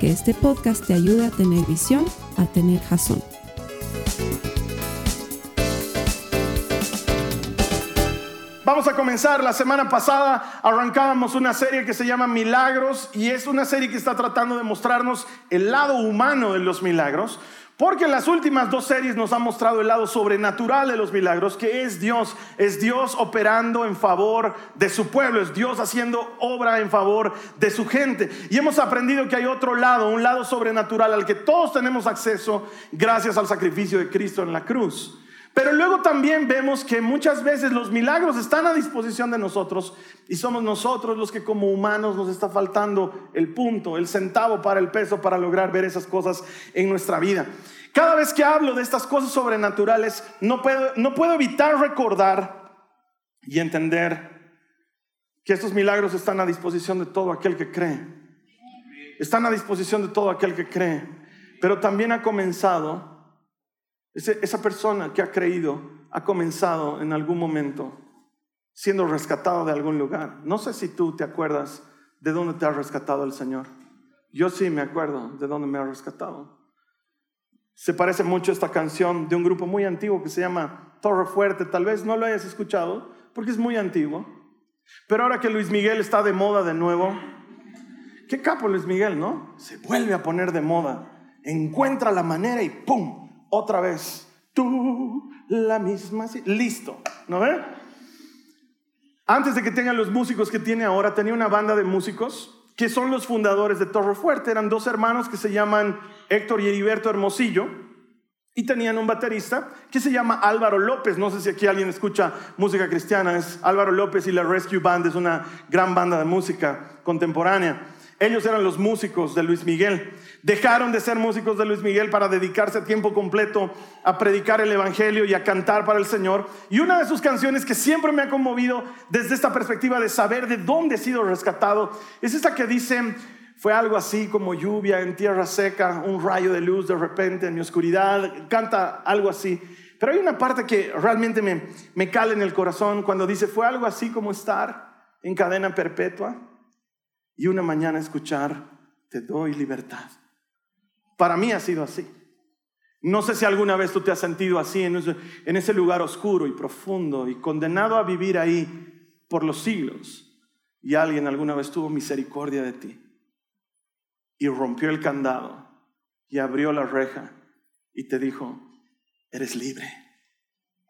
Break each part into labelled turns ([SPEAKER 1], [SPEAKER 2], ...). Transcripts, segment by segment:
[SPEAKER 1] que este podcast te ayude a tener visión, a tener jazón.
[SPEAKER 2] Vamos a comenzar. La semana pasada arrancábamos una serie que se llama Milagros y es una serie que está tratando de mostrarnos el lado humano de los milagros. Porque en las últimas dos series nos ha mostrado el lado sobrenatural de los milagros, que es Dios, es Dios operando en favor de su pueblo, es Dios haciendo obra en favor de su gente. Y hemos aprendido que hay otro lado, un lado sobrenatural al que todos tenemos acceso gracias al sacrificio de Cristo en la cruz. Pero luego también vemos que muchas veces los milagros están a disposición de nosotros y somos nosotros los que como humanos nos está faltando el punto, el centavo para el peso para lograr ver esas cosas en nuestra vida. Cada vez que hablo de estas cosas sobrenaturales, no puedo, no puedo evitar recordar y entender que estos milagros están a disposición de todo aquel que cree. Están a disposición de todo aquel que cree. Pero también ha comenzado esa persona que ha creído ha comenzado en algún momento siendo rescatado de algún lugar. No sé si tú te acuerdas de dónde te ha rescatado el Señor. Yo sí me acuerdo de dónde me ha rescatado. Se parece mucho a esta canción de un grupo muy antiguo que se llama Torre Fuerte. Tal vez no lo hayas escuchado porque es muy antiguo. Pero ahora que Luis Miguel está de moda de nuevo, qué capo Luis Miguel, ¿no? Se vuelve a poner de moda. Encuentra la manera y ¡pum! Otra vez. Tú, la misma. Listo, ¿no ve? Antes de que tengan los músicos que tiene ahora, tenía una banda de músicos que son los fundadores de Torre Fuerte. Eran dos hermanos que se llaman Héctor y Heriberto Hermosillo. Y tenían un baterista que se llama Álvaro López. No sé si aquí alguien escucha música cristiana. Es Álvaro López y la Rescue Band. Es una gran banda de música contemporánea. Ellos eran los músicos de Luis Miguel. Dejaron de ser músicos de Luis Miguel para dedicarse a tiempo completo a predicar el Evangelio y a cantar para el Señor. Y una de sus canciones que siempre me ha conmovido desde esta perspectiva de saber de dónde he sido rescatado es esta que dice, fue algo así como lluvia en tierra seca, un rayo de luz de repente en mi oscuridad, canta algo así. Pero hay una parte que realmente me, me cala en el corazón cuando dice, fue algo así como estar en cadena perpetua y una mañana escuchar, te doy libertad. Para mí ha sido así. No sé si alguna vez tú te has sentido así en ese, lugar oscuro y profundo y condenado a vivir ahí por los siglos. Y alguien alguna vez tuvo misericordia de ti y rompió el candado y abrió la reja y te dijo, eres libre,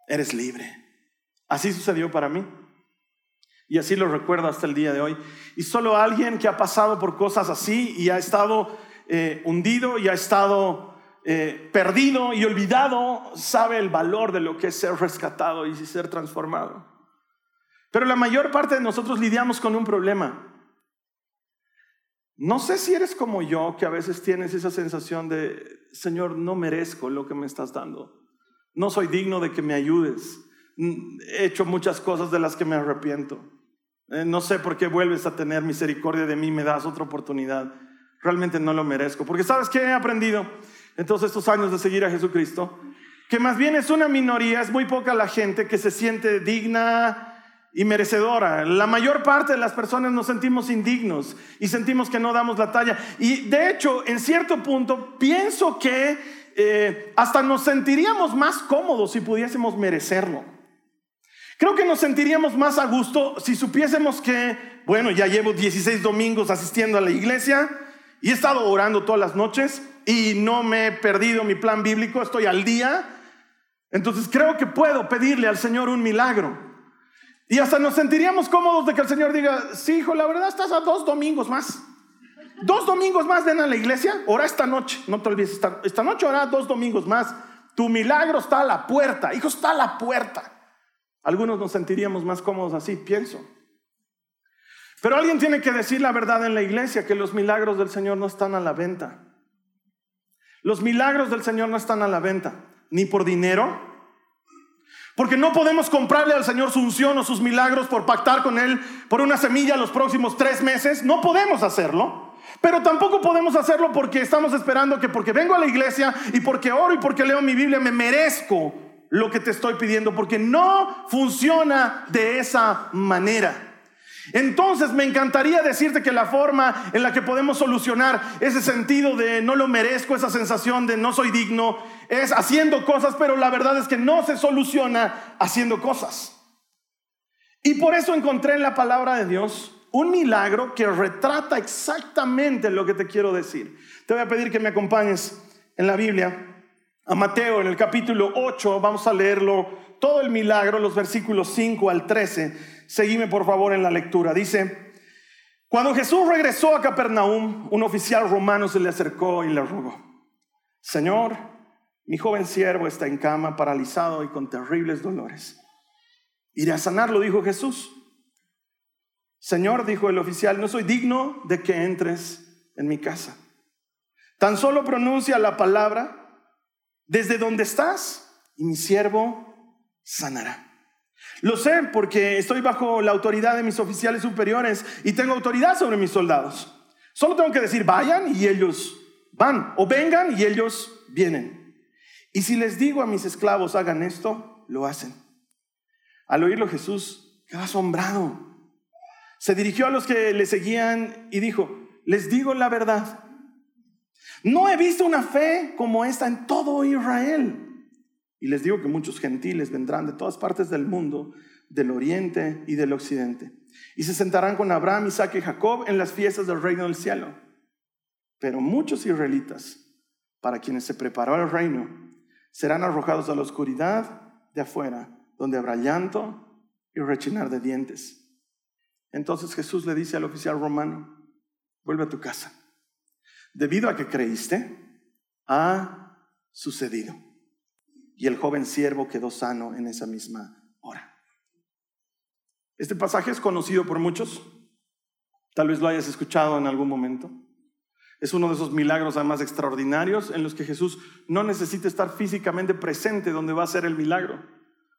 [SPEAKER 2] eres libre. Así sucedió para mí. Y así lo recuerdo hasta el día de hoy. Y solo alguien que ha pasado por cosas así y ha estado eh, hundido y ha estado eh, perdido y olvidado sabe el valor de lo que es ser rescatado y ser transformado. Pero la mayor parte de nosotros lidiamos con un problema. No sé si eres como yo, que a veces tienes esa sensación de, Señor, no merezco lo que me estás dando. No soy digno de que me ayudes. He hecho muchas cosas de las que me arrepiento. Eh, no sé por qué vuelves a tener misericordia de mí, me das otra oportunidad. Realmente no lo merezco. Porque sabes qué he aprendido en todos estos años de seguir a Jesucristo? Que más bien es una minoría, es muy poca la gente que se siente digna y merecedora. La mayor parte de las personas nos sentimos indignos y sentimos que no damos la talla. Y de hecho, en cierto punto, pienso que eh, hasta nos sentiríamos más cómodos si pudiésemos merecerlo. Creo que nos sentiríamos más a gusto si supiésemos que, bueno, ya llevo 16 domingos asistiendo a la iglesia y he estado orando todas las noches y no me he perdido mi plan bíblico, estoy al día. Entonces creo que puedo pedirle al Señor un milagro. Y hasta nos sentiríamos cómodos de que el Señor diga, sí, hijo, la verdad estás a dos domingos más. Dos domingos más ven a la iglesia, ora esta noche, no te olvides, esta, esta noche ora dos domingos más. Tu milagro está a la puerta, hijo, está a la puerta. Algunos nos sentiríamos más cómodos así, pienso. Pero alguien tiene que decir la verdad en la iglesia, que los milagros del Señor no están a la venta. Los milagros del Señor no están a la venta, ni por dinero, porque no podemos comprarle al Señor su unción o sus milagros por pactar con Él por una semilla los próximos tres meses. No podemos hacerlo. Pero tampoco podemos hacerlo porque estamos esperando que porque vengo a la iglesia y porque oro y porque leo mi Biblia me merezco lo que te estoy pidiendo, porque no funciona de esa manera. Entonces me encantaría decirte que la forma en la que podemos solucionar ese sentido de no lo merezco, esa sensación de no soy digno, es haciendo cosas, pero la verdad es que no se soluciona haciendo cosas. Y por eso encontré en la palabra de Dios un milagro que retrata exactamente lo que te quiero decir. Te voy a pedir que me acompañes en la Biblia a Mateo en el capítulo 8, vamos a leerlo todo el milagro, los versículos 5 al 13. Seguime por favor en la lectura. Dice, cuando Jesús regresó a Capernaum, un oficial romano se le acercó y le rogó, Señor, mi joven siervo está en cama, paralizado y con terribles dolores. Iré a sanarlo, dijo Jesús. Señor, dijo el oficial, no soy digno de que entres en mi casa. Tan solo pronuncia la palabra desde donde estás y mi siervo sanará. Lo sé porque estoy bajo la autoridad de mis oficiales superiores y tengo autoridad sobre mis soldados. Solo tengo que decir vayan y ellos van, o vengan y ellos vienen. Y si les digo a mis esclavos hagan esto, lo hacen. Al oírlo Jesús quedó asombrado. Se dirigió a los que le seguían y dijo, les digo la verdad no he visto una fe como esta en todo Israel. Y les digo que muchos gentiles vendrán de todas partes del mundo, del oriente y del occidente, y se sentarán con Abraham, Isaac y Jacob en las fiestas del reino del cielo. Pero muchos israelitas, para quienes se preparó el reino, serán arrojados a la oscuridad de afuera, donde habrá llanto y rechinar de dientes. Entonces Jesús le dice al oficial romano, vuelve a tu casa debido a que creíste, ha sucedido. Y el joven siervo quedó sano en esa misma hora. Este pasaje es conocido por muchos. Tal vez lo hayas escuchado en algún momento. Es uno de esos milagros además extraordinarios en los que Jesús no necesita estar físicamente presente donde va a ser el milagro.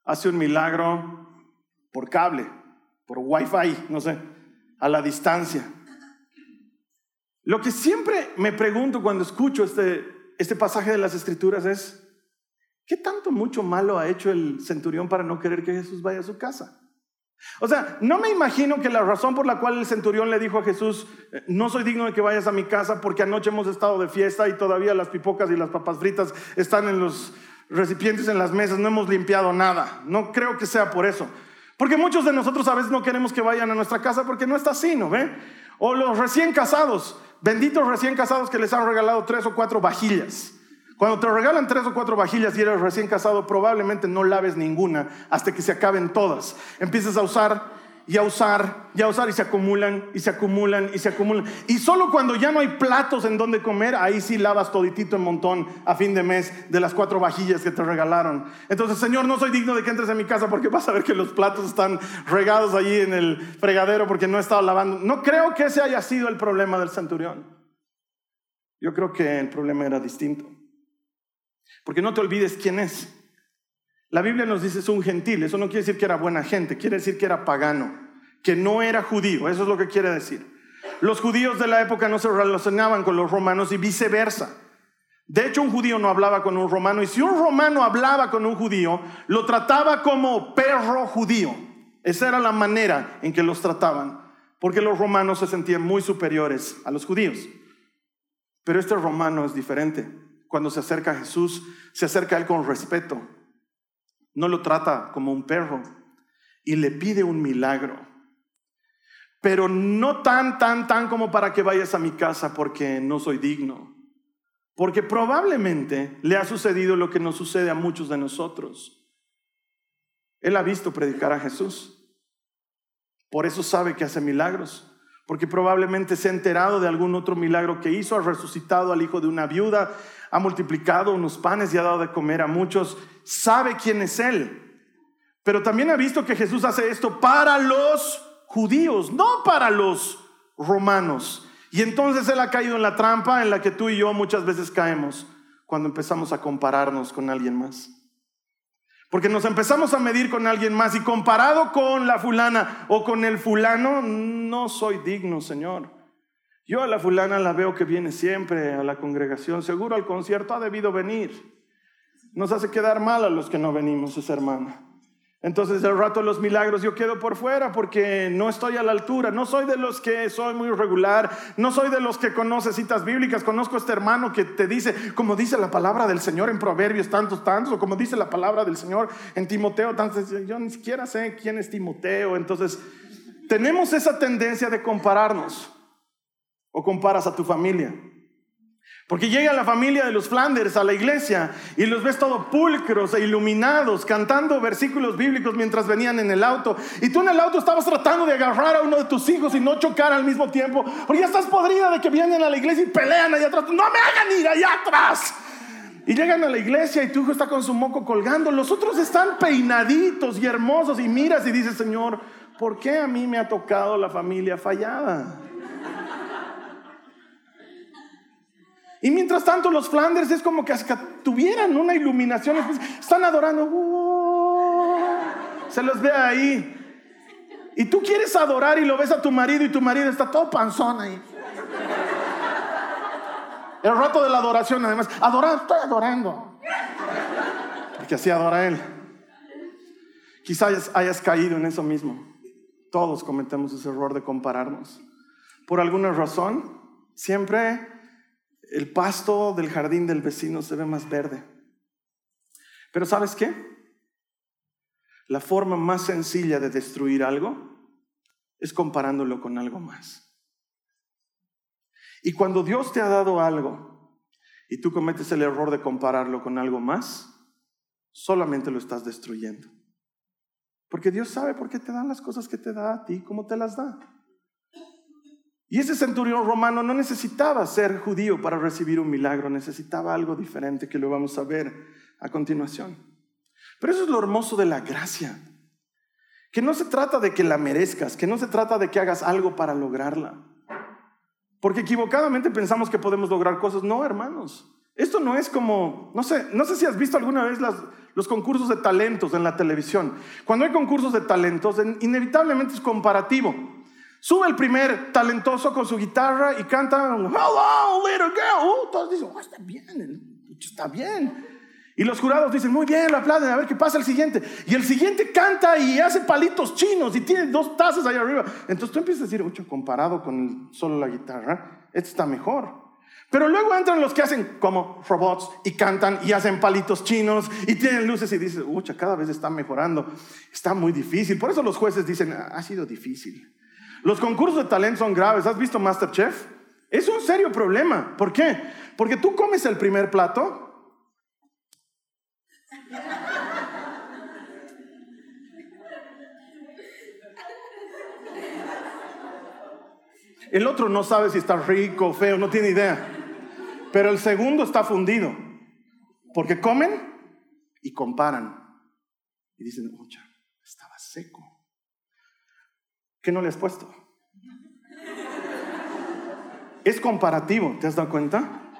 [SPEAKER 2] Hace un milagro por cable, por wifi, no sé, a la distancia. Lo que siempre me pregunto cuando escucho este, este pasaje de las escrituras es, ¿qué tanto mucho malo ha hecho el centurión para no querer que Jesús vaya a su casa? O sea, no me imagino que la razón por la cual el centurión le dijo a Jesús, eh, no soy digno de que vayas a mi casa porque anoche hemos estado de fiesta y todavía las pipocas y las papas fritas están en los recipientes en las mesas, no hemos limpiado nada. No creo que sea por eso. Porque muchos de nosotros a veces no queremos que vayan a nuestra casa porque no está así, ¿no ve? O los recién casados. Benditos recién casados que les han regalado tres o cuatro vajillas. Cuando te regalan tres o cuatro vajillas y eres recién casado, probablemente no laves ninguna hasta que se acaben todas. Empiezas a usar y a usar y a usar y se acumulan y se acumulan y se acumulan. Y solo cuando ya no hay platos en donde comer, ahí sí lavas toditito en montón a fin de mes de las cuatro vajillas que te regalaron. Entonces, Señor, no soy digno de que entres en mi casa porque vas a ver que los platos están regados allí en el fregadero porque no he estado lavando. No creo que ese haya sido el problema del centurión. Yo creo que el problema era distinto. Porque no te olvides quién es. La Biblia nos dice es un gentil, eso no quiere decir que era buena gente, quiere decir que era pagano, que no era judío, eso es lo que quiere decir. Los judíos de la época no se relacionaban con los romanos y viceversa. De hecho, un judío no hablaba con un romano y si un romano hablaba con un judío, lo trataba como perro judío. Esa era la manera en que los trataban, porque los romanos se sentían muy superiores a los judíos. Pero este romano es diferente. Cuando se acerca a Jesús, se acerca a él con respeto, no lo trata como un perro y le pide un milagro. Pero no tan, tan, tan como para que vayas a mi casa porque no soy digno. Porque probablemente le ha sucedido lo que nos sucede a muchos de nosotros. Él ha visto predicar a Jesús. Por eso sabe que hace milagros. Porque probablemente se ha enterado de algún otro milagro que hizo. Ha resucitado al hijo de una viuda ha multiplicado unos panes y ha dado de comer a muchos, sabe quién es Él. Pero también ha visto que Jesús hace esto para los judíos, no para los romanos. Y entonces Él ha caído en la trampa en la que tú y yo muchas veces caemos cuando empezamos a compararnos con alguien más. Porque nos empezamos a medir con alguien más y comparado con la fulana o con el fulano, no soy digno, Señor. Yo a la fulana la veo que viene siempre a la congregación, seguro al concierto ha debido venir. Nos hace quedar mal a los que no venimos, esa hermana. Entonces el rato los milagros yo quedo por fuera porque no estoy a la altura, no soy de los que soy muy regular, no soy de los que conoce citas bíblicas, conozco a este hermano que te dice, como dice la palabra del Señor en Proverbios tantos, tantos, o como dice la palabra del Señor en Timoteo tantos, yo ni siquiera sé quién es Timoteo, entonces tenemos esa tendencia de compararnos o comparas a tu familia. Porque llega la familia de los Flanders a la iglesia y los ves todos pulcros e iluminados, cantando versículos bíblicos mientras venían en el auto. Y tú en el auto estabas tratando de agarrar a uno de tus hijos y no chocar al mismo tiempo. Porque ya estás podrida de que vienen a la iglesia y pelean allá atrás. No me hagan ir allá atrás. Y llegan a la iglesia y tu hijo está con su moco colgando. Los otros están peinaditos y hermosos. Y miras y dices, Señor, ¿por qué a mí me ha tocado la familia fallada? Y mientras tanto los Flanders es como que hasta tuvieran una iluminación, están adorando, se los ve ahí. Y tú quieres adorar y lo ves a tu marido y tu marido está todo panzón ahí. El rato de la adoración, además, adorar, estoy adorando. Porque así adora él. Quizás hayas caído en eso mismo. Todos cometemos ese error de compararnos. Por alguna razón, siempre el pasto del jardín del vecino se ve más verde. Pero ¿sabes qué? La forma más sencilla de destruir algo es comparándolo con algo más. Y cuando Dios te ha dado algo y tú cometes el error de compararlo con algo más, solamente lo estás destruyendo. Porque Dios sabe por qué te dan las cosas que te da a ti, cómo te las da. Y ese centurión romano no necesitaba ser judío para recibir un milagro, necesitaba algo diferente que lo vamos a ver a continuación. Pero eso es lo hermoso de la gracia, que no se trata de que la merezcas, que no se trata de que hagas algo para lograrla. Porque equivocadamente pensamos que podemos lograr cosas. No, hermanos. Esto no es como, no sé, no sé si has visto alguna vez los concursos de talentos en la televisión. Cuando hay concursos de talentos, inevitablemente es comparativo. Sube el primer talentoso con su guitarra y canta Hello, little girl. Uh, todos dicen, oh, está bien, está bien. Y los jurados dicen, muy bien, lo aplauden, a ver qué pasa el siguiente. Y el siguiente canta y hace palitos chinos y tiene dos tazas ahí arriba. Entonces tú empiezas a decir, mucho comparado con solo la guitarra, este está mejor. Pero luego entran los que hacen como robots y cantan y hacen palitos chinos y tienen luces y dices, ucha, cada vez está mejorando. Está muy difícil. Por eso los jueces dicen, ha sido difícil. Los concursos de talento son graves. ¿Has visto Masterchef? Es un serio problema. ¿Por qué? Porque tú comes el primer plato. El otro no sabe si está rico o feo, no tiene idea. Pero el segundo está fundido. Porque comen y comparan. Y dicen, oye, estaba seco. ¿Qué no le has puesto? Es comparativo, ¿te has dado cuenta?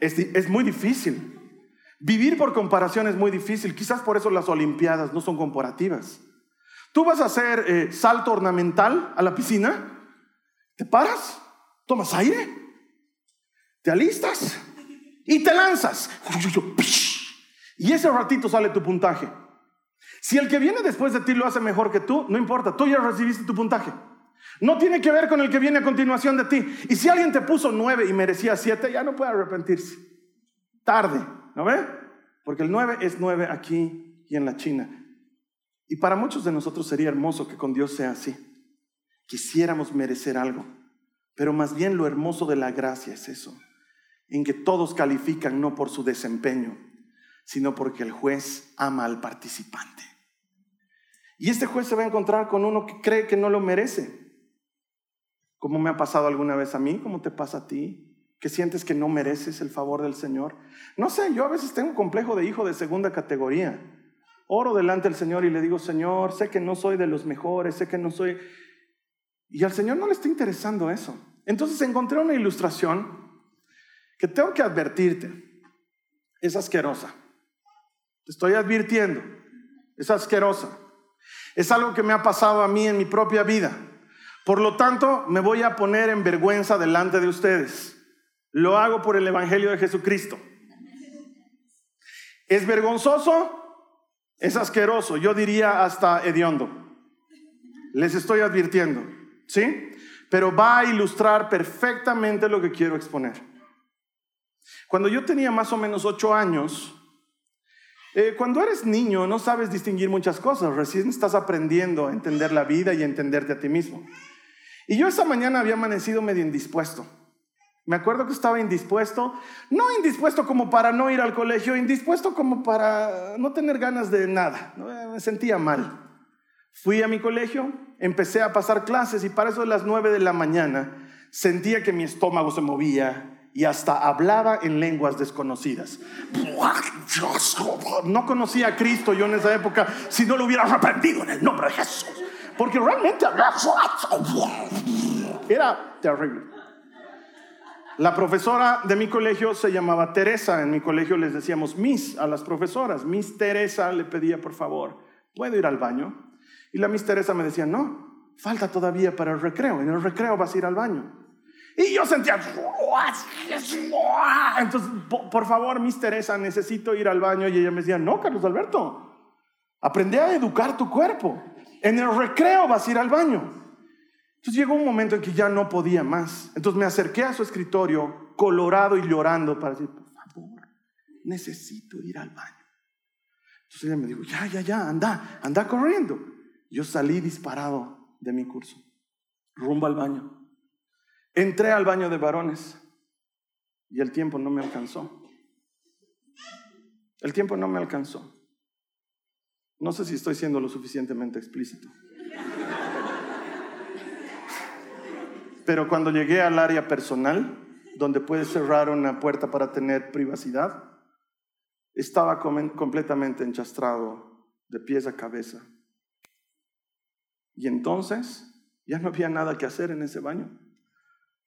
[SPEAKER 2] Es, muy difícil. Vivir por comparación es muy difícil. Quizás por eso las Olimpiadas no son comparativas. Tú vas a hacer eh, salto ornamental a la piscina, te paras, tomas aire, te alistas y te lanzas. Y ese ratito sale tu puntaje. Si el que viene después de ti lo hace mejor que tú, no importa, tú ya recibiste tu puntaje. No tiene que ver con el que viene a continuación de ti. Y si alguien te puso nueve y merecía siete, ya no puede arrepentirse. Tarde, ¿no ve? Porque el nueve es nueve aquí y en la China. Y para muchos de nosotros sería hermoso que con Dios sea así. Quisiéramos merecer algo. Pero más bien lo hermoso de la gracia es eso, en que todos califican no por su desempeño, sino porque el juez ama al participante. Y este juez se va a encontrar con uno que cree que no lo merece. Como me ha pasado alguna vez a mí, como te pasa a ti, que sientes que no mereces el favor del Señor. No sé, yo a veces tengo un complejo de hijo de segunda categoría. Oro delante del Señor y le digo, Señor, sé que no soy de los mejores, sé que no soy... Y al Señor no le está interesando eso. Entonces encontré una ilustración que tengo que advertirte. Es asquerosa. Te estoy advirtiendo. Es asquerosa. Es algo que me ha pasado a mí en mi propia vida. Por lo tanto, me voy a poner en vergüenza delante de ustedes. Lo hago por el Evangelio de Jesucristo. ¿Es vergonzoso? Es asqueroso. Yo diría hasta hediondo. Les estoy advirtiendo. ¿Sí? Pero va a ilustrar perfectamente lo que quiero exponer. Cuando yo tenía más o menos ocho años, eh, cuando eres niño no sabes distinguir muchas cosas, recién estás aprendiendo a entender la vida y a entenderte a ti mismo. Y yo esa mañana había amanecido medio indispuesto. Me acuerdo que estaba indispuesto, no indispuesto como para no ir al colegio, indispuesto como para no tener ganas de nada. Me sentía mal. Fui a mi colegio, empecé a pasar clases y para eso de las nueve de la mañana sentía que mi estómago se movía y hasta hablaba en lenguas desconocidas. No conocía a Cristo yo en esa época si no lo hubiera arrepentido en el nombre de Jesús. Porque realmente era terrible. La profesora de mi colegio se llamaba Teresa. En mi colegio les decíamos Miss a las profesoras. Miss Teresa le pedía, por favor, ¿puedo ir al baño? Y la Miss Teresa me decía, no, falta todavía para el recreo. En el recreo vas a ir al baño. Y yo sentía, entonces, por favor, Miss Teresa, necesito ir al baño. Y ella me decía, no, Carlos Alberto, aprende a educar tu cuerpo. En el recreo vas a ir al baño. Entonces llegó un momento en que ya no podía más. Entonces me acerqué a su escritorio, colorado y llorando, para decir, por favor, necesito ir al baño. Entonces ella me dijo, ya, ya, ya, anda, anda corriendo. Yo salí disparado de mi curso, rumbo al baño. Entré al baño de varones y el tiempo no me alcanzó. El tiempo no me alcanzó. No sé si estoy siendo lo suficientemente explícito. Pero cuando llegué al área personal, donde puedes cerrar una puerta para tener privacidad, estaba completamente enchastrado de pies a cabeza. Y entonces ya no había nada que hacer en ese baño.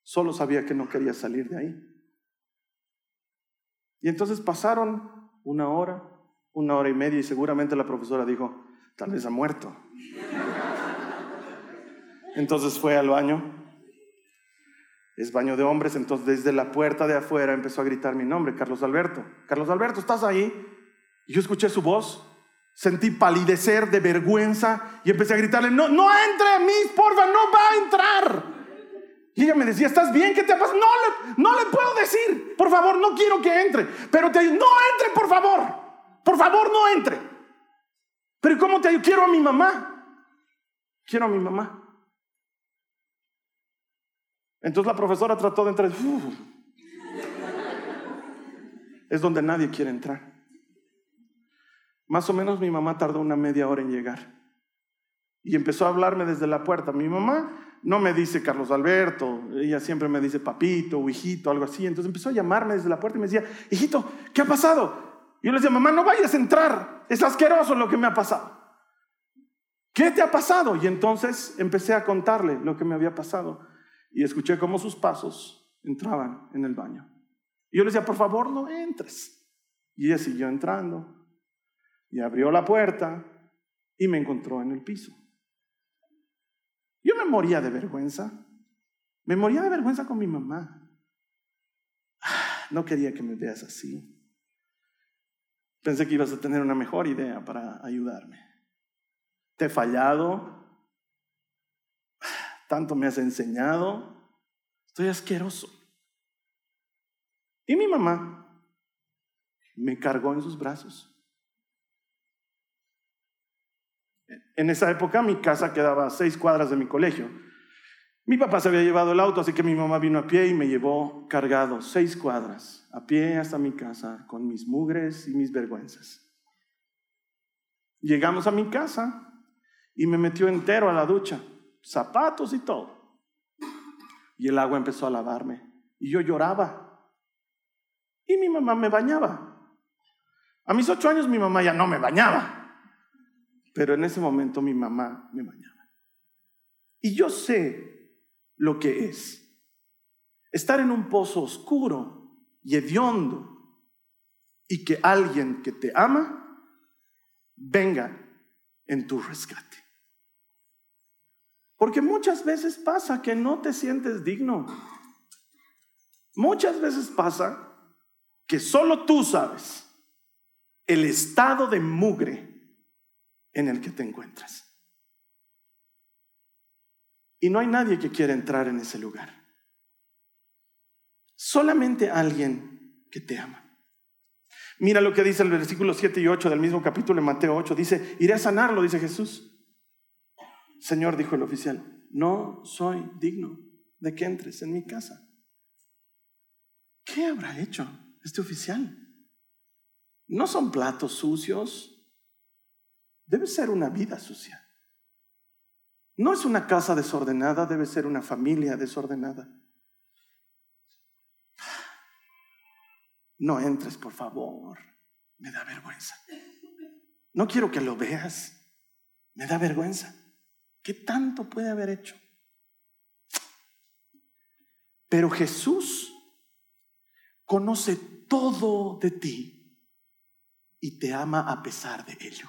[SPEAKER 2] Solo sabía que no quería salir de ahí. Y entonces pasaron una hora, una hora y media y seguramente la profesora dijo, tal vez ha muerto. Entonces fue al baño es baño de hombres, entonces desde la puerta de afuera empezó a gritar mi nombre, Carlos Alberto. Carlos Alberto, ¿estás ahí? Y yo escuché su voz, sentí palidecer de vergüenza y empecé a gritarle, no, no entre, Miss, porfa, no va a entrar. Y ella me decía, ¿estás bien? ¿Qué te pasa? No le, no le puedo decir, por favor, no quiero que entre, pero te digo, no entre, por favor, por favor, no entre. Pero ¿cómo te digo? Quiero a mi mamá, quiero a mi mamá. Entonces la profesora trató de entrar. Es donde nadie quiere entrar. Más o menos mi mamá tardó una media hora en llegar. Y empezó a hablarme desde la puerta. Mi mamá no me dice Carlos Alberto, ella siempre me dice papito o hijito, algo así. Entonces empezó a llamarme desde la puerta y me decía, hijito, ¿qué ha pasado? Yo le decía, mamá, no vayas a entrar, es asqueroso lo que me ha pasado. ¿Qué te ha pasado? Y entonces empecé a contarle lo que me había pasado y escuché cómo sus pasos entraban en el baño. Y yo le decía, por favor, no entres. Y ella siguió entrando y abrió la puerta y me encontró en el piso. Yo me moría de vergüenza. Me moría de vergüenza con mi mamá. Ah, no quería que me veas así. Pensé que ibas a tener una mejor idea para ayudarme. Te he fallado, tanto me has enseñado, estoy asqueroso. Y mi mamá me cargó en sus brazos. En esa época mi casa quedaba a seis cuadras de mi colegio. Mi papá se había llevado el auto, así que mi mamá vino a pie y me llevó cargado seis cuadras, a pie hasta mi casa, con mis mugres y mis vergüenzas. Llegamos a mi casa y me metió entero a la ducha zapatos y todo. Y el agua empezó a lavarme. Y yo lloraba. Y mi mamá me bañaba. A mis ocho años mi mamá ya no me bañaba. Pero en ese momento mi mamá me bañaba. Y yo sé lo que es. Estar en un pozo oscuro y hediondo y que alguien que te ama venga en tu rescate. Porque muchas veces pasa que no te sientes digno. Muchas veces pasa que solo tú sabes el estado de mugre en el que te encuentras. Y no hay nadie que quiera entrar en ese lugar. Solamente alguien que te ama. Mira lo que dice el versículo 7 y 8 del mismo capítulo de Mateo 8. Dice, iré a sanarlo, dice Jesús. Señor, dijo el oficial, no soy digno de que entres en mi casa. ¿Qué habrá hecho este oficial? No son platos sucios. Debe ser una vida sucia. No es una casa desordenada, debe ser una familia desordenada. No entres, por favor. Me da vergüenza. No quiero que lo veas. Me da vergüenza. ¿Qué tanto puede haber hecho? Pero Jesús conoce todo de ti y te ama a pesar de ello.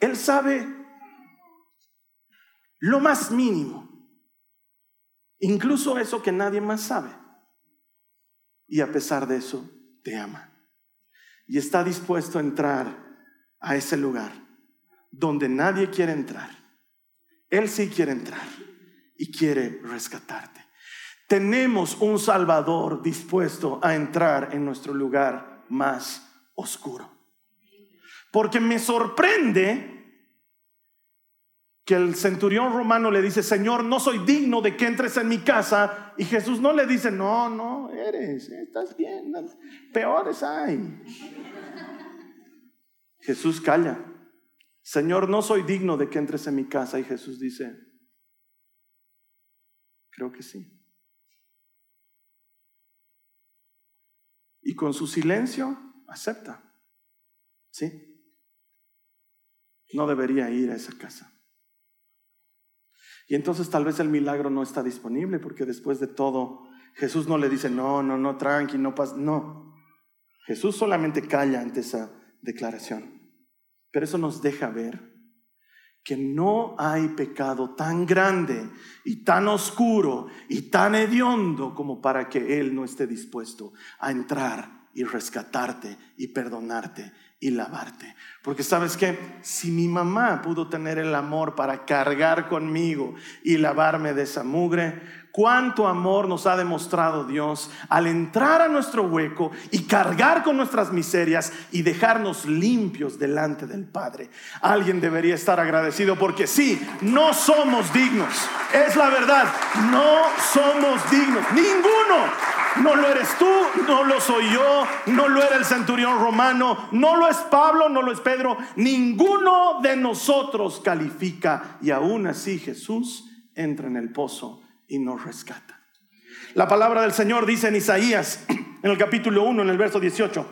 [SPEAKER 2] Él sabe lo más mínimo, incluso eso que nadie más sabe y a pesar de eso te ama. Y está dispuesto a entrar a ese lugar donde nadie quiere entrar. Él sí quiere entrar y quiere rescatarte. Tenemos un Salvador dispuesto a entrar en nuestro lugar más oscuro. Porque me sorprende que el centurión romano le dice, Señor, no soy digno de que entres en mi casa. Y Jesús no le dice, no, no, eres, estás bien, peores hay. Jesús calla. Señor, no soy digno de que entres en mi casa. Y Jesús dice, creo que sí. Y con su silencio acepta. ¿Sí? No debería ir a esa casa. Y entonces tal vez el milagro no está disponible porque después de todo Jesús no le dice, no, no, no, tranqui, no pasa, no. Jesús solamente calla ante esa declaración. Pero eso nos deja ver que no hay pecado tan grande y tan oscuro y tan hediondo como para que Él no esté dispuesto a entrar y rescatarte y perdonarte y lavarte. Porque sabes que si mi mamá pudo tener el amor para cargar conmigo y lavarme de esa mugre, cuánto amor nos ha demostrado Dios al entrar a nuestro hueco y cargar con nuestras miserias y dejarnos limpios delante del Padre. Alguien debería estar agradecido porque sí, no somos dignos. Es la verdad, no somos dignos. Ninguno. No lo eres tú, no lo soy yo, no lo era el centurión romano, no lo es Pablo, no lo es Pedro. Ninguno de nosotros califica y aún así Jesús entra en el pozo y nos rescata. La palabra del Señor dice en Isaías, en el capítulo 1, en el verso 18,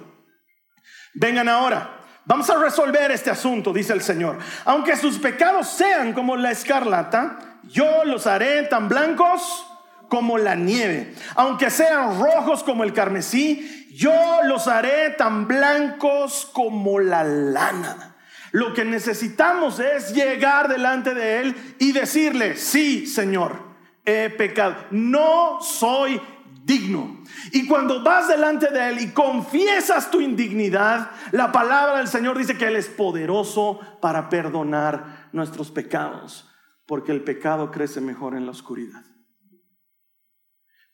[SPEAKER 2] vengan ahora, vamos a resolver este asunto, dice el Señor. Aunque sus pecados sean como la escarlata, yo los haré tan blancos como la nieve. Aunque sean rojos como el carmesí, yo los haré tan blancos como la lana. Lo que necesitamos es llegar delante de Él y decirle, sí, Señor, he pecado, no soy digno. Y cuando vas delante de Él y confiesas tu indignidad, la palabra del Señor dice que Él es poderoso para perdonar nuestros pecados, porque el pecado crece mejor en la oscuridad.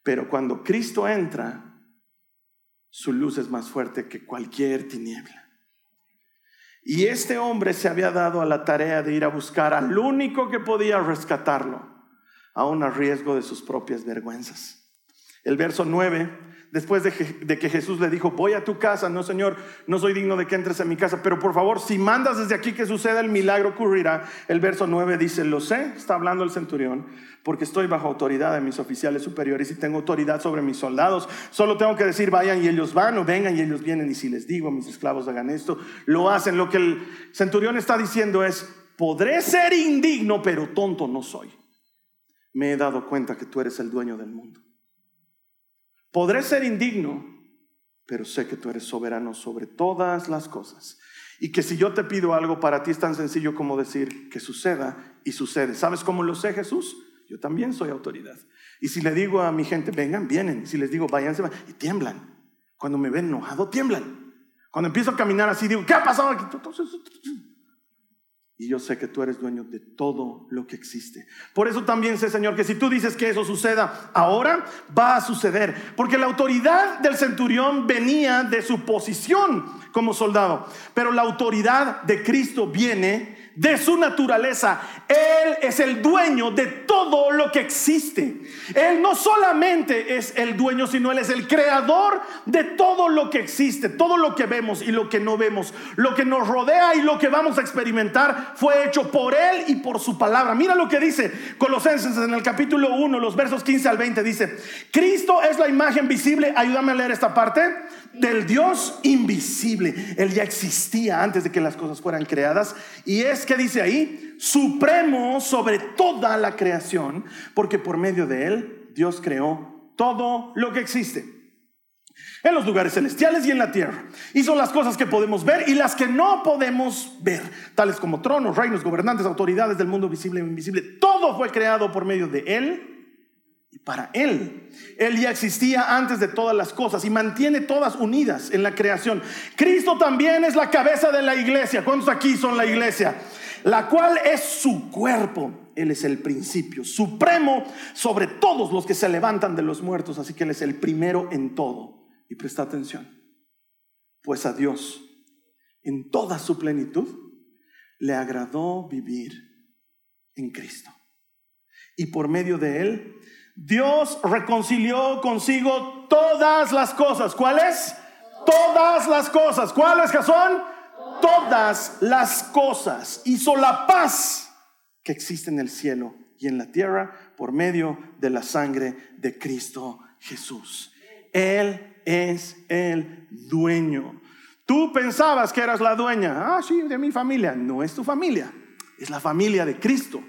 [SPEAKER 2] Pero cuando Cristo entra, su luz es más fuerte que cualquier tiniebla. Y este hombre se había dado a la tarea de ir a buscar al único que podía rescatarlo aún a riesgo de sus propias vergüenzas. El verso 9 después de que, Jesús le dijo, voy a tu casa, no Señor, no soy digno de que entres en mi casa, pero por favor, si mandas desde aquí que suceda, el milagro ocurrirá. El verso 9 dice, lo sé, está hablando el centurión, porque estoy bajo autoridad de mis oficiales superiores y tengo autoridad sobre mis soldados. Solo tengo que decir, vayan y ellos van, o vengan y ellos vienen, y si les digo mis esclavos hagan esto, lo hacen. Lo que el centurión está diciendo es, podré ser indigno, pero tonto no soy. me he dado cuenta que tú eres el dueño del mundo. Podré ser indigno, pero sé que tú eres soberano sobre todas las cosas. Y que si yo te pido algo para ti es tan sencillo como decir que suceda y sucede. ¿Sabes cómo lo sé, Jesús? Yo también soy autoridad. Y si le digo a mi gente, vengan, vienen. Si les digo, váyanse, y tiemblan. Cuando me ven enojado, tiemblan. Cuando empiezo a caminar así, digo, ¿qué ha pasado aquí? Y yo sé que tú eres dueño de todo lo que existe. Por eso también sé, Señor, que si tú dices que eso suceda ahora, va a suceder. Porque la autoridad del centurión venía de su posición como soldado. Pero la autoridad de Cristo viene de su naturaleza. Él es el dueño de todo lo que existe. Él no solamente es el dueño, sino Él es el creador de todo lo que existe, todo lo que vemos y lo que no vemos, lo que nos rodea y lo que vamos a experimentar fue hecho por Él y por su palabra. Mira lo que dice Colosenses en el capítulo 1, los versos 15 al 20, dice, Cristo es la imagen visible, ayúdame a leer esta parte, del Dios invisible. Él ya existía antes de que las cosas fueran creadas y es que dice ahí? Supremo sobre toda la creación, porque por medio de él Dios creó todo lo que existe. En los lugares celestiales y en la tierra. Hizo las cosas que podemos ver y las que no podemos ver, tales como tronos, reinos, gobernantes, autoridades del mundo visible e invisible. Todo fue creado por medio de él y para Él. Él ya existía antes de todas las cosas y mantiene todas unidas en la creación. Cristo también es la cabeza de la iglesia. ¿Cuántos aquí son la iglesia? La cual es su cuerpo. Él es el principio supremo sobre todos los que se levantan de los muertos. Así que Él es el primero en todo. Y presta atención. Pues a Dios, en toda su plenitud, le agradó vivir en Cristo. Y por medio de Él Dios reconcilió consigo todas las cosas. ¿Cuáles? Todas las cosas. ¿Cuáles que son? Todas las cosas. Hizo la paz que existe en el cielo y en la tierra por medio de la sangre de Cristo Jesús. Él es el dueño. Tú pensabas que eras la dueña. Ah, sí, de mi familia. No es tu familia. Es la familia de Cristo.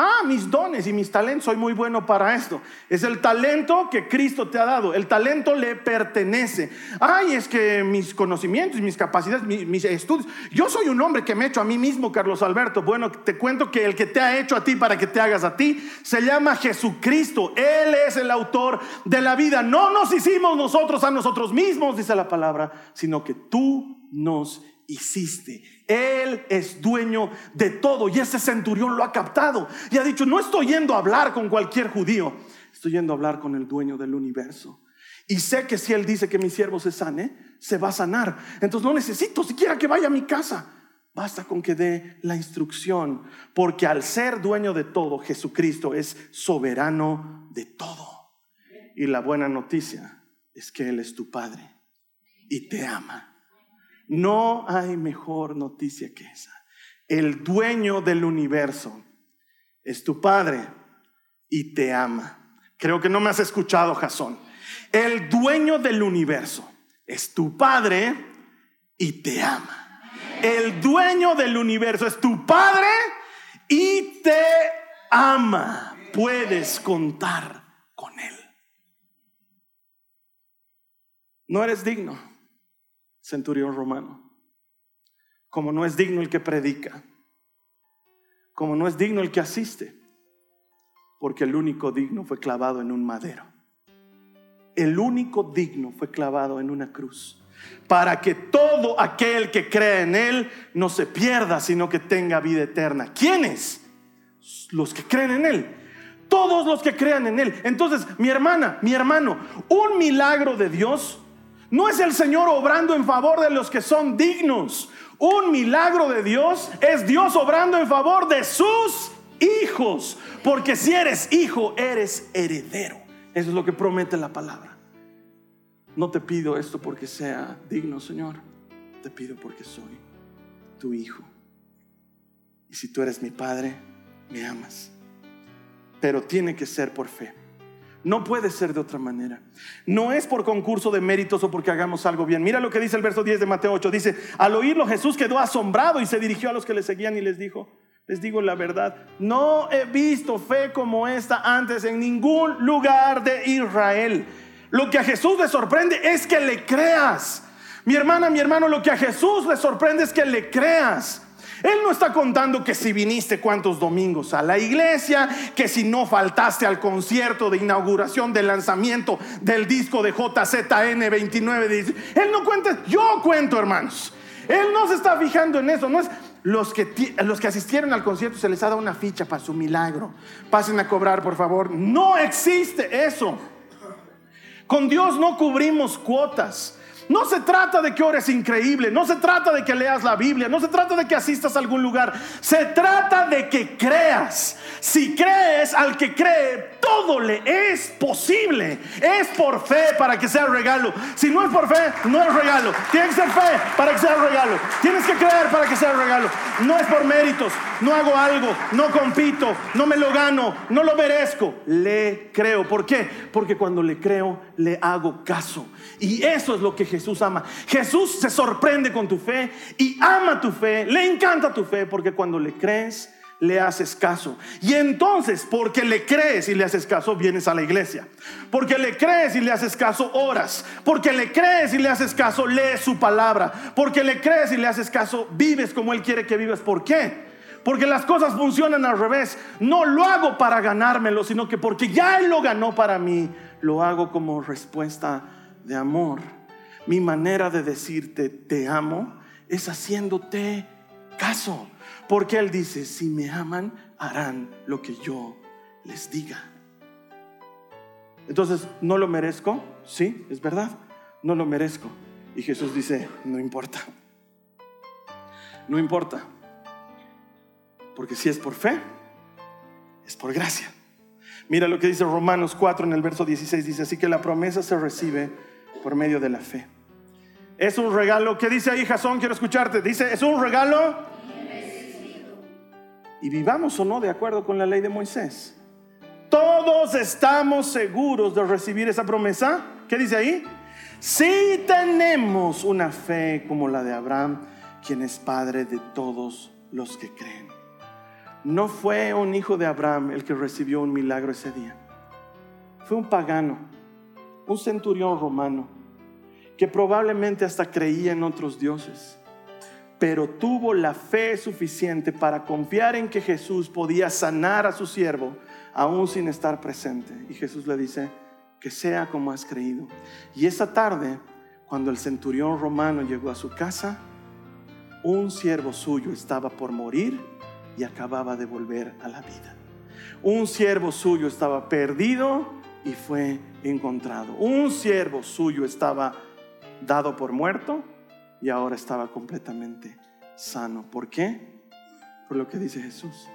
[SPEAKER 2] Ah, mis dones y mis talentos, soy muy bueno para esto. Es el talento que Cristo te ha dado. El talento le pertenece. Ay, es que mis conocimientos, mis capacidades, mis, estudios. Yo soy un hombre que me he hecho a mí mismo, Carlos Alberto. Bueno, te cuento que el que te ha hecho a ti para que te hagas a ti se llama Jesucristo. Él es el autor de la vida. No nos hicimos nosotros a nosotros mismos, dice la palabra, sino que tú nos hiciste. Él es dueño de todo y ese centurión lo ha captado y ha dicho, no estoy yendo a hablar con cualquier judío, estoy yendo a hablar con el dueño del universo. Y sé que si Él dice que mi siervo se sane, se va a sanar. Entonces no necesito siquiera que vaya a mi casa. Basta con que dé la instrucción, porque al ser dueño de todo, Jesucristo es soberano de todo. Y la buena noticia es que Él es tu Padre y te ama. No hay mejor noticia que esa. El dueño del universo es tu Padre y te ama. Creo que no me has escuchado, Jasón. El dueño del universo es tu Padre y te ama. El dueño del universo es tu Padre y te ama. Puedes contar con Él. No eres digno centurión romano. Como no es digno el que predica, como no es digno el que asiste, porque el único digno fue clavado en un madero. El único digno fue clavado en una cruz, para que todo aquel que cree en Él no se pierda, sino que tenga vida eterna. ¿Quiénes? Los que creen en Él. Todos los que crean en Él. Entonces, mi hermana, mi hermano, un milagro de Dios no es el Señor obrando en favor de los que son dignos. Un milagro de Dios es Dios obrando en favor de sus hijos. Porque si eres hijo, eres heredero. Eso es lo que promete la palabra. No te pido esto porque sea digno, Señor. Te pido porque soy tu hijo. Y si tú eres mi padre, me amas. Pero tiene que ser por fe. No puede ser de otra manera. No es por concurso de méritos o porque hagamos algo bien. Mira lo que dice el verso 10 de Mateo 8. Dice, al oírlo Jesús quedó asombrado y se dirigió a los que le seguían y les dijo, Les digo la verdad, no he visto fe como esta antes en ningún lugar de Israel. Lo que a Jesús le sorprende es que le creas. Mi hermana, mi hermano, lo que a Jesús le sorprende es que le creas. Él no está contando que si viniste cuántos domingos a la iglesia, que si no faltaste al concierto de inauguración del lanzamiento del disco de JZN 29. Él no cuenta, yo cuento, hermanos. Él no se está fijando en eso, no es los que, los que asistieron al concierto se les ha dado una ficha para su milagro. Pasen a cobrar, por favor. No existe eso. Con Dios no cubrimos cuotas. No se trata de que ores increíble, no se trata de que leas la Biblia, no se trata de que asistas a algún lugar, se trata de que creas. Si crees al que cree, todo le es posible. Es por fe para que sea regalo. Si no es por fe, no es regalo. Tiene que ser fe para que sea regalo. Tienes que creer para que sea regalo. No es por méritos, no hago algo, no compito, no me lo gano, no lo merezco. Le creo. ¿Por qué? Porque cuando le creo, le hago caso. Y eso es lo que Jesús ama. Jesús se sorprende con tu fe y ama tu fe, le encanta tu fe, porque cuando le crees, le haces caso. Y entonces, porque le crees y le haces caso, vienes a la iglesia. Porque le crees y le haces caso, oras. Porque le crees y le haces caso, lees su palabra. Porque le crees y le haces caso, vives como Él quiere que vivas. ¿Por qué? Porque las cosas funcionan al revés. No lo hago para ganármelo, sino que porque ya Él lo ganó para mí, lo hago como respuesta de amor. Mi manera de decirte te amo es haciéndote caso. Porque Él dice, si me aman, harán lo que yo les diga. Entonces, ¿no lo merezco? Sí, es verdad, no lo merezco. Y Jesús dice, no importa. No importa. Porque si es por fe, es por gracia. Mira lo que dice Romanos 4 en el verso 16. Dice, así que la promesa se recibe por medio de la fe. Es un regalo. ¿Qué dice ahí, Jasón? Quiero escucharte. Dice, es un regalo. Y vivamos o no de acuerdo con la ley de Moisés. Todos estamos seguros de recibir esa promesa. ¿Qué dice ahí? Si tenemos una fe como la de Abraham, quien es padre de todos los que creen. No fue un hijo de Abraham el que recibió un milagro ese día. Fue un pagano, un centurión romano, que probablemente hasta creía en otros dioses, pero tuvo la fe suficiente para confiar en que Jesús podía sanar a su siervo aún sin estar presente. Y Jesús le dice, que sea como has creído. Y esa tarde, cuando el centurión romano llegó a su casa, un siervo suyo estaba por morir y acababa de volver a la vida. Un siervo suyo estaba perdido y fue encontrado. Un siervo suyo estaba dado por muerto y ahora estaba completamente sano. ¿Por qué? Por lo que dice Jesús.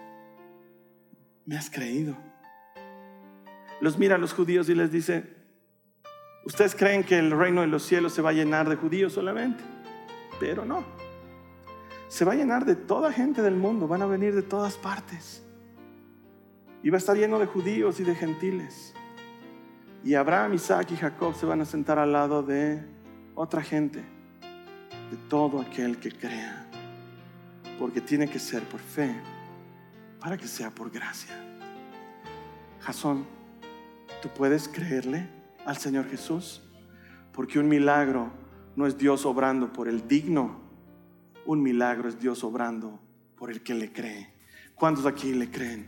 [SPEAKER 2] Me has creído. Los mira a los judíos y les dice, ustedes creen que el reino de los cielos se va a llenar de judíos solamente, pero no se va a llenar de toda gente del mundo, van a venir de todas partes. Y va a estar lleno de judíos y de gentiles. Y Abraham, Isaac y Jacob se van a sentar al lado de otra gente, de todo aquel que crea. Porque tiene que ser por fe, para que sea por gracia. Jasón, ¿tú puedes creerle al Señor Jesús? Porque un milagro no es Dios obrando por el digno, un milagro es Dios obrando por el que le cree. ¿Cuántos aquí le creen?